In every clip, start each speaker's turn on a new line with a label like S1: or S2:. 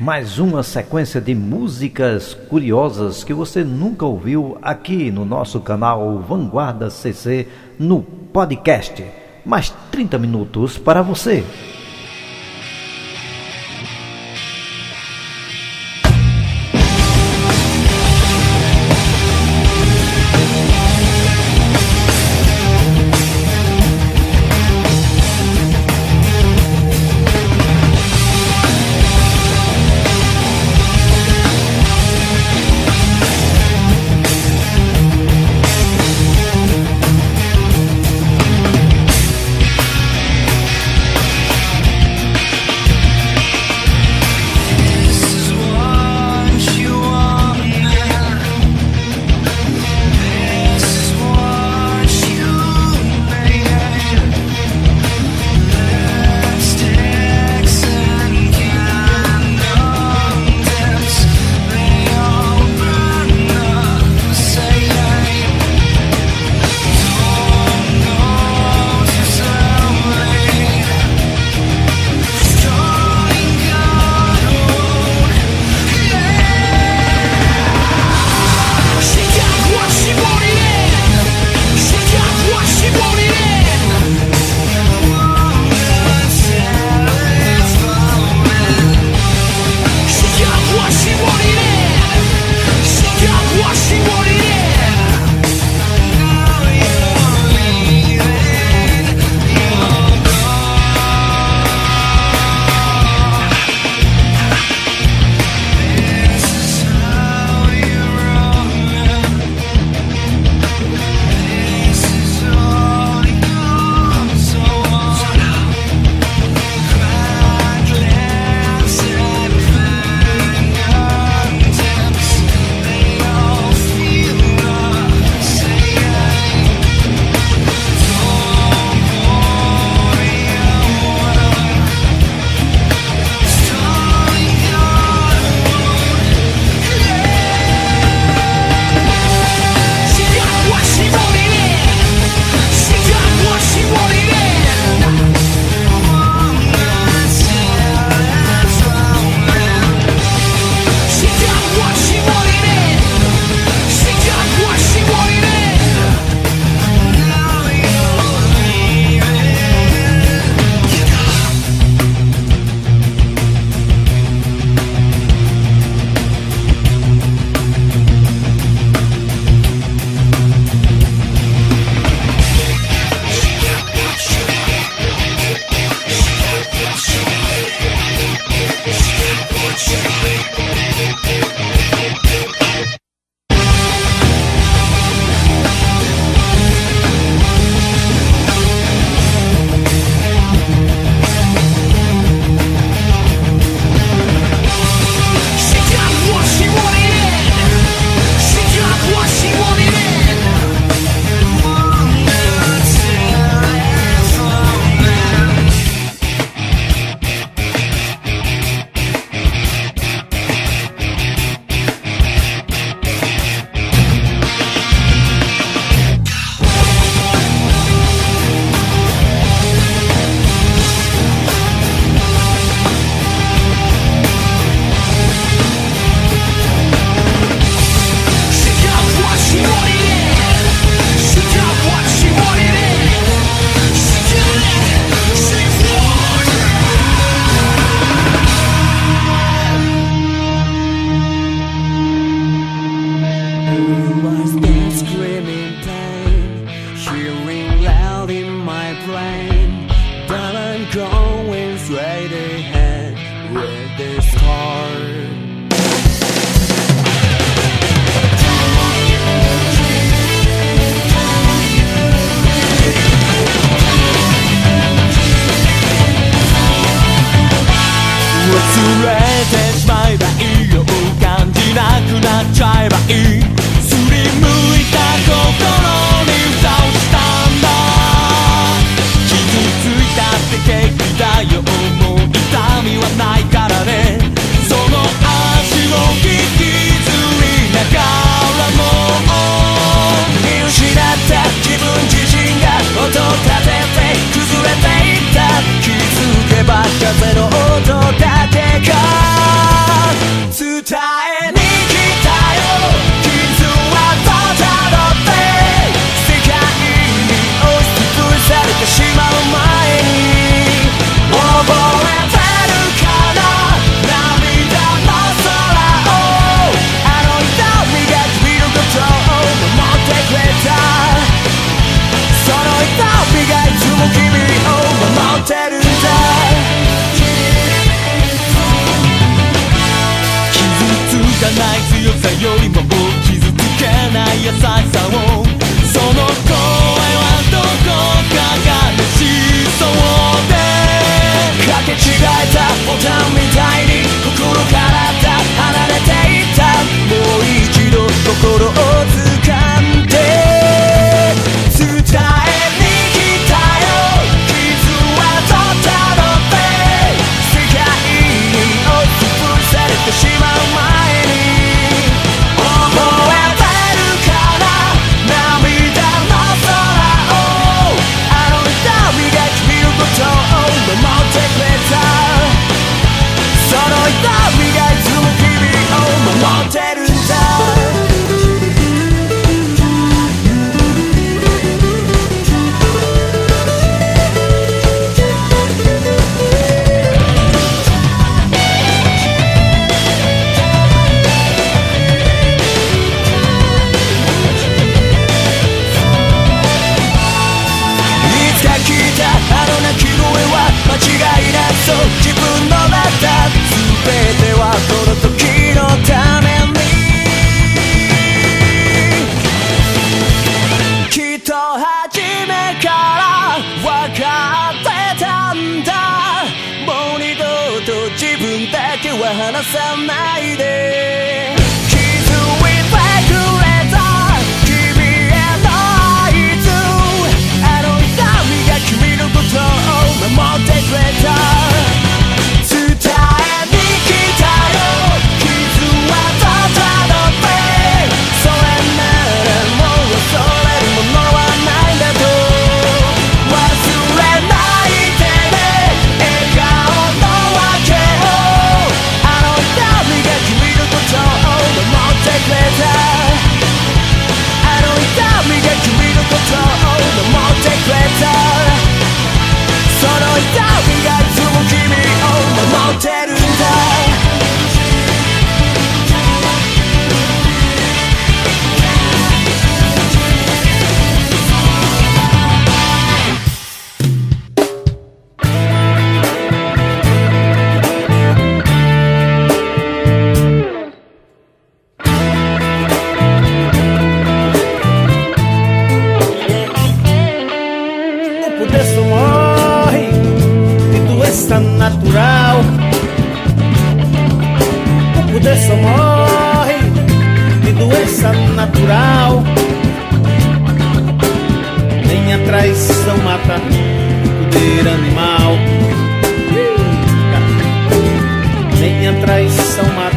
S1: Mais uma sequência de músicas curiosas que você nunca ouviu aqui no nosso canal Vanguarda CC no podcast. Mais 30 minutos para você.
S2: ない強さよりもも傷つけない優しさを
S3: doença natural. Nem
S2: a traição mata o poder animal.
S4: Nem a traição mata.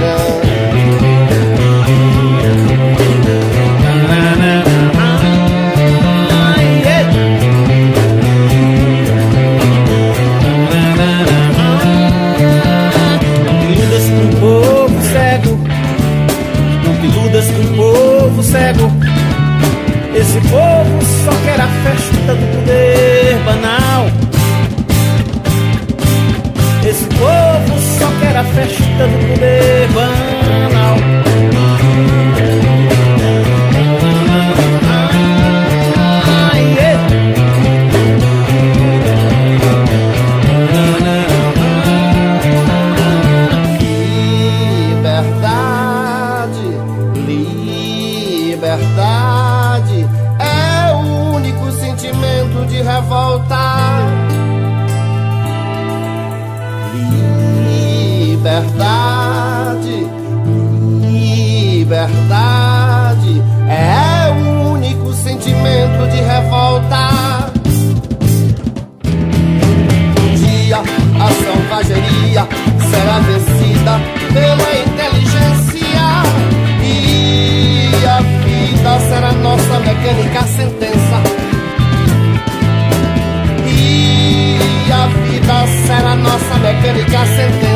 S4: later. pela inteligência e a vida será nossa mecânica sentença. E a vida será nossa mecânica sentença.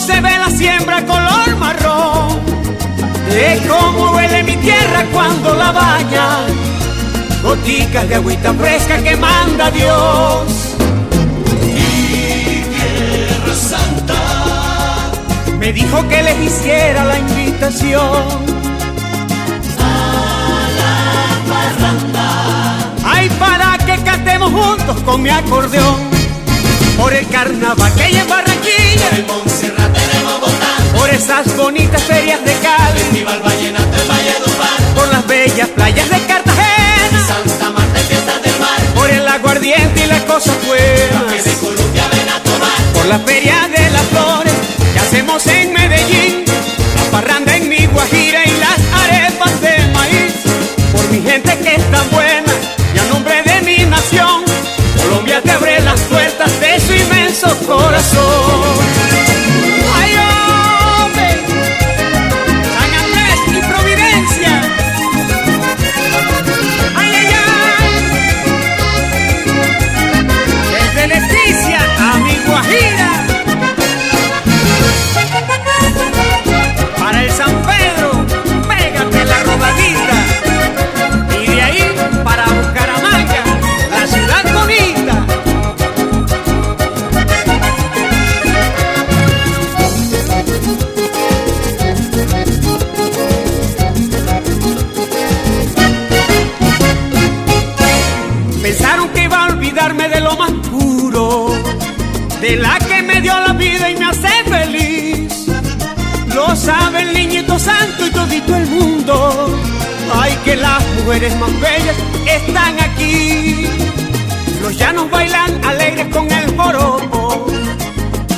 S4: Se ve la siembra color marrón, de cómo huele mi tierra cuando la baña, goticas de agüita fresca que manda Dios.
S5: Mi tierra santa
S4: me dijo que les hiciera la invitación para que cantemos juntos con mi acordeón. Por el carnaval que en Barranquilla, Por esas bonitas ferias de Cali,
S5: Festival Vallenato en Valle
S4: Por las bellas playas de Cartagena,
S5: Santa Marta y fiestas del mar.
S4: Por el aguardiente y las cosas buenas,
S5: de Colombia ven a tomar.
S4: Por la feria de las flores que hacemos en Medellín, la parranda en mi Guajira y las arepas de maíz. Por mi gente que es tan buena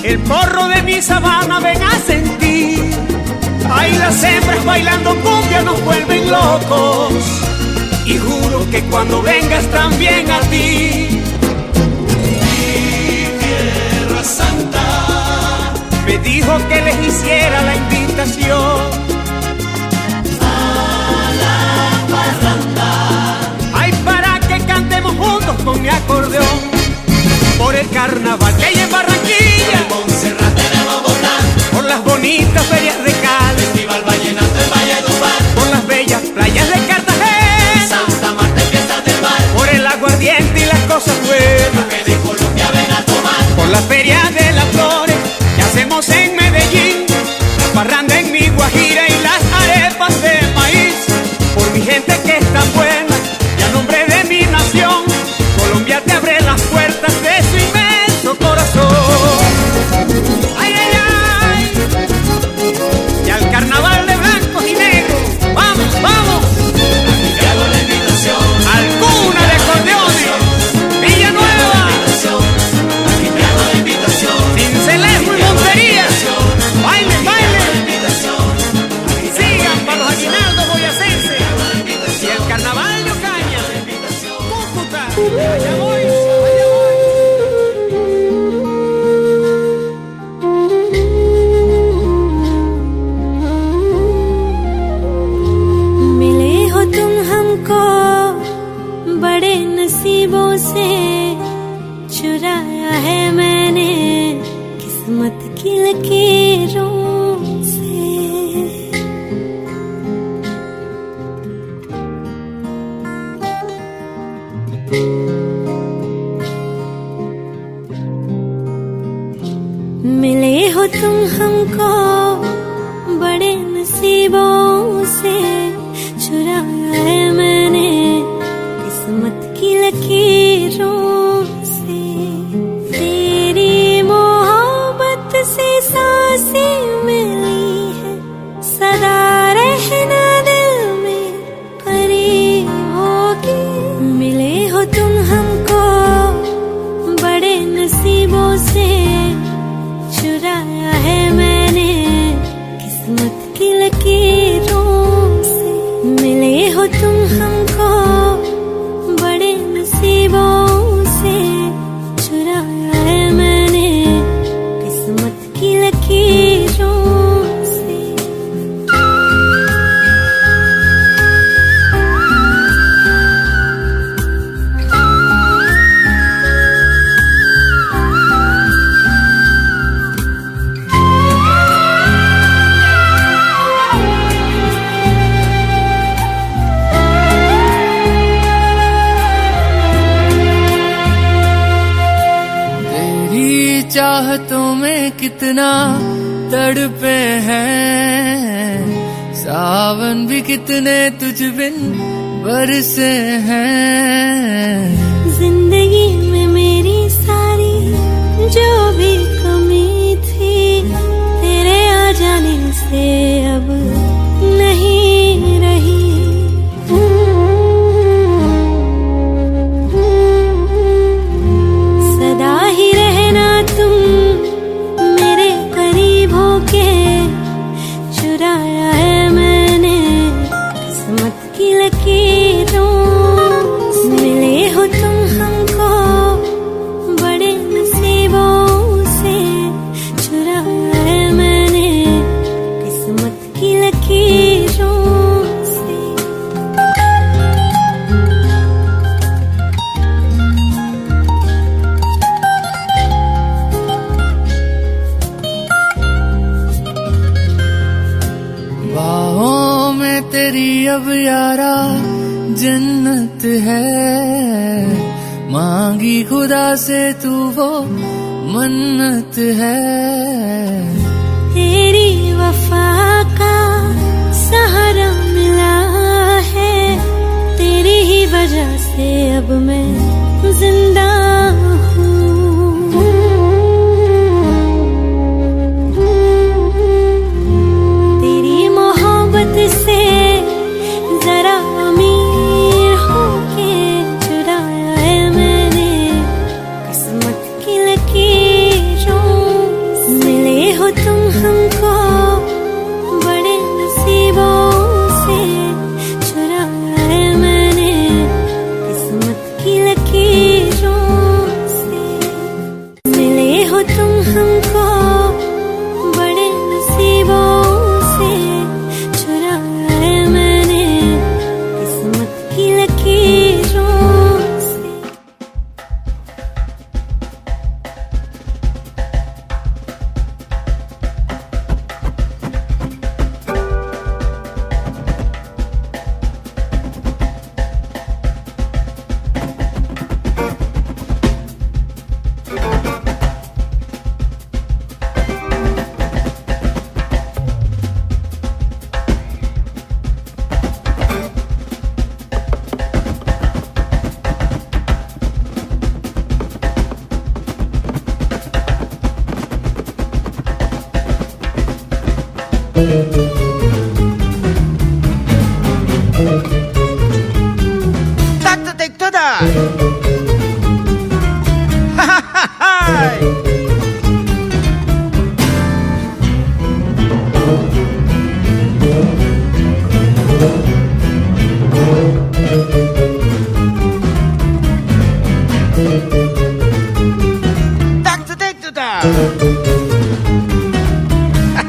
S4: El porro de mi sabana ven a sentir. Ay, las hembras bailando cumbia nos vuelven locos. Y juro que cuando vengas también a ti
S5: Santa
S4: me dijo que les hiciera la invitación
S5: a la parranda.
S4: Ay, para que cantemos juntos con mi acordeón por el carnaval que hay en Barranquilla.
S5: En Montserrat tenemos
S4: por las bonitas ferias de Cali.
S5: Festival Vallenato en Valledupar.
S4: Por las bellas playas de Cartagena.
S5: Santa Marta y fiestas del mar.
S4: Por el aguardiente y las cosas buenas la feria de las flores que hacemos en
S6: तुम हमको बड़े नसीबों से
S1: कितना तड़पे हैं। सावन भी कितने तुझ बिन बरसे हैं।
S6: थे अब
S1: मैं
S6: जिंदा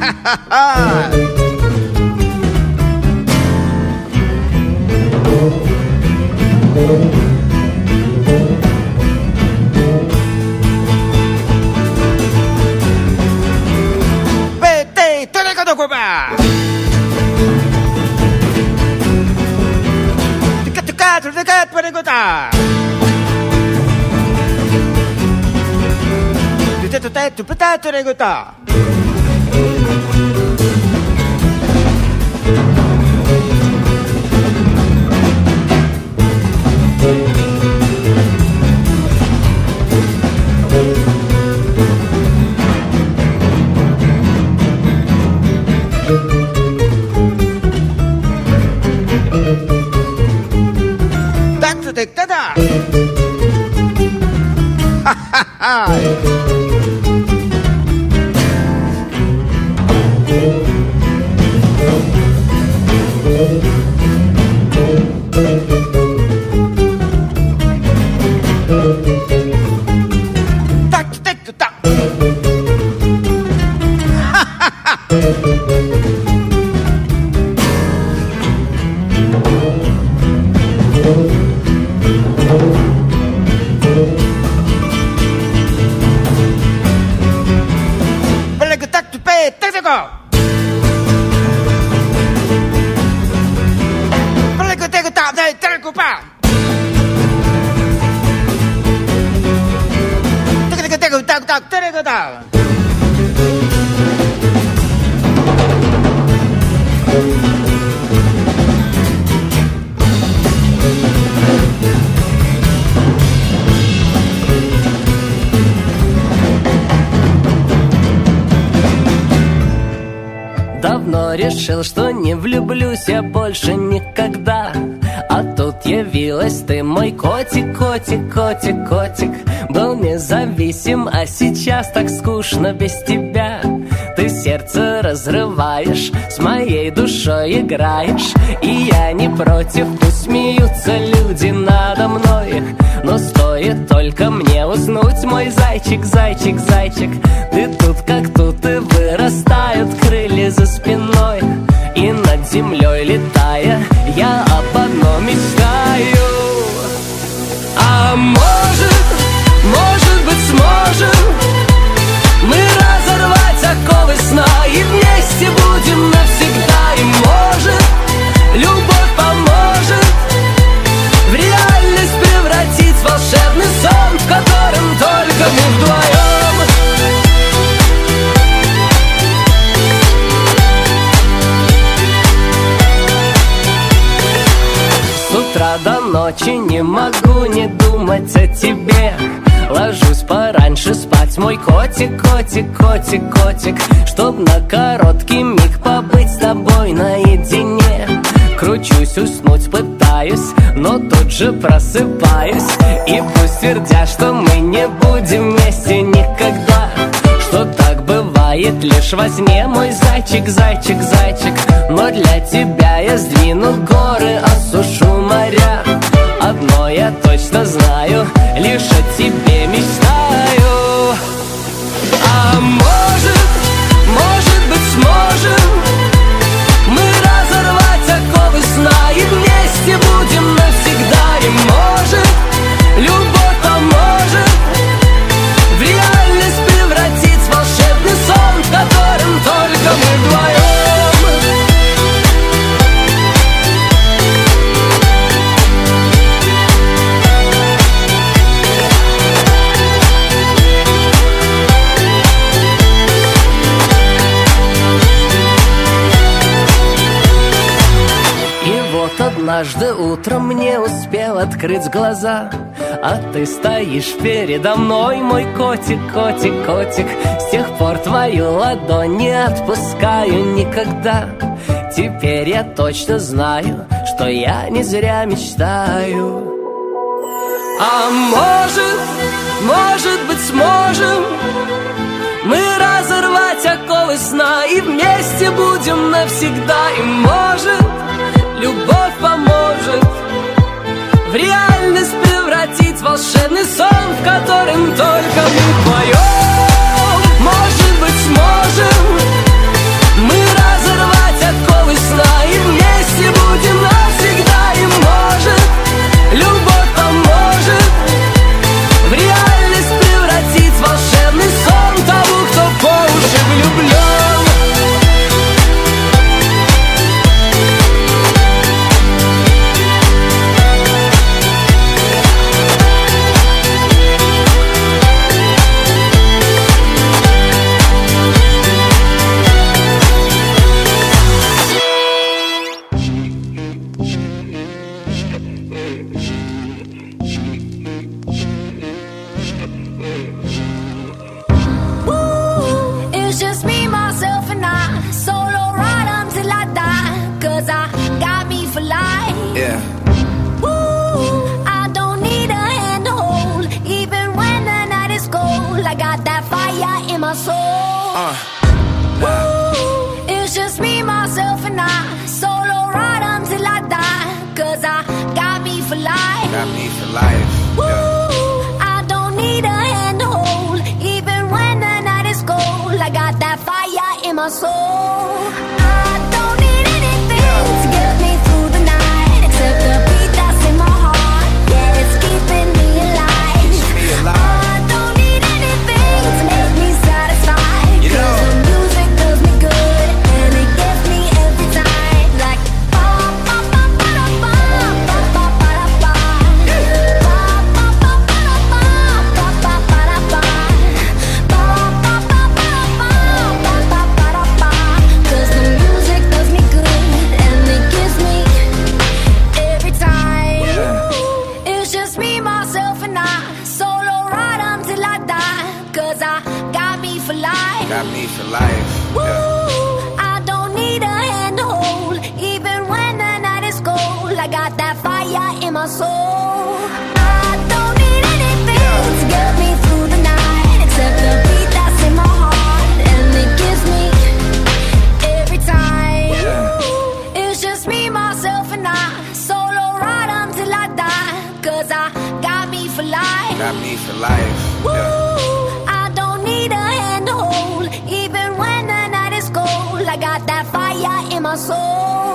S2: Ha ha ha! Calcutta. That's the da
S7: Давно решил, что не влюблюсь я больше никогда. А тут явилась ты, мой котик, котик, котик, котик. Был независим, а сейчас так скучно без тебя сердце разрываешь, с моей душой играешь. И я не против, пусть смеются люди надо мной. Но стоит только мне уснуть, мой зайчик, зайчик, зайчик. Ты тут как тут и вырастают крылья за спиной. И над землей летая, я об одном мечтаю. А может, может быть сможем на короткий миг побыть с тобой наедине. Кручусь, уснуть пытаюсь, но тут же просыпаюсь. И пусть твердят, что мы не будем вместе никогда. Что так бывает лишь во сне, мой зайчик, зайчик, зайчик Но для тебя я сдвину горы, осушу моря. Одно я точно знаю, лишь о тебе однажды утром мне успел открыть глаза А ты стоишь передо мной, мой котик, котик, котик. С тех пор твою ладонь не отпускаю никогда. Теперь я точно знаю, что я не зря мечтаю. А может, может быть сможем мы разорвать оковы сна И вместе будем навсегда. И может, любовь поможет В реальность превратить волшебный сон В котором только мы вдвоем Может быть сможем Мы разорвать оковы сна И вместе будем
S8: Got me for life. Yeah. I don't need a handhold, even when the night is cold. I got that fire in my soul.